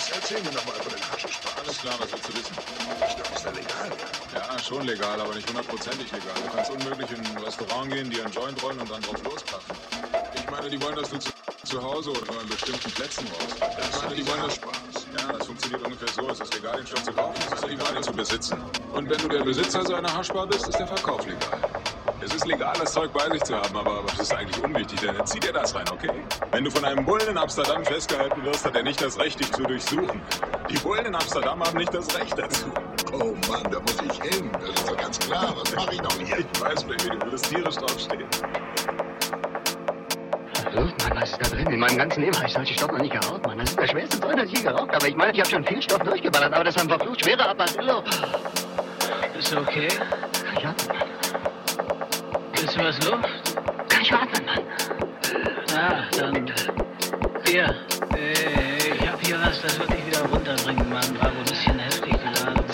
los, erzähl mir doch mal von den Haschischbars. Alles klar, was willst du wissen? Glaube, ist ja legal. Ja, schon legal, aber nicht hundertprozentig legal. Du kannst unmöglich in ein Restaurant gehen, dir einen Joint rollen und dann drauf lospacken. Ich meine, die wollen, dass du zu, zu Hause oder an bestimmten Plätzen rauchst. Ich meine, die wollen das Spaß. Ja, das funktioniert ungefähr so. Es ist legal, den Stoff zu kaufen, es ist illegal, ihn zu besitzen. Und wenn du der Besitzer so einer Haschbar bist, ist der Verkauf legal. Es ist legal, das Zeug bei sich zu haben, aber das ist eigentlich unwichtig, denn zieh dir das rein, okay? Wenn du von einem Bullen in Amsterdam festgehalten wirst, hat er nicht das Recht, dich zu durchsuchen. Die Bullen in Amsterdam haben nicht das Recht dazu. Oh Mann, da muss ich hin. Das ist doch ganz klar. Was mache ich doch hier? Ich weiß, Baby, du würdest tierisch draufstehen. Luft, Mann, was ist da drin? In meinem ganzen Leben habe ich solche Stoff noch nicht geraucht, Mann. Das ist der schwerste Zeug, das ich je geraucht habe. Ich meine, ich habe schon viel Stoff durchgeballert, aber das ist ein verflucht schwerer Apparillo. Ist okay? Ja, du was Luft? Hier. Äh, ich hab hier was, das wird dich wieder runterbringen, Mann. War wohl ein bisschen heftig geladen.